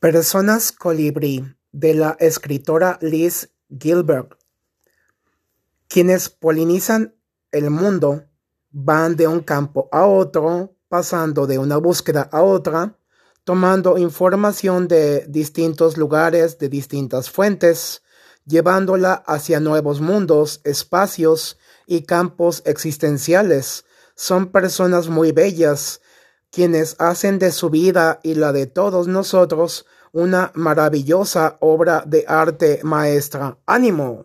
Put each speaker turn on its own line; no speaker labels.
Personas colibrí de la escritora Liz Gilbert, quienes polinizan el mundo, van de un campo a otro, pasando de una búsqueda a otra, tomando información de distintos lugares, de distintas fuentes, llevándola hacia nuevos mundos, espacios y campos existenciales. Son personas muy bellas, quienes hacen de su vida y la de todos nosotros una maravillosa obra de arte maestra. ¡Ánimo!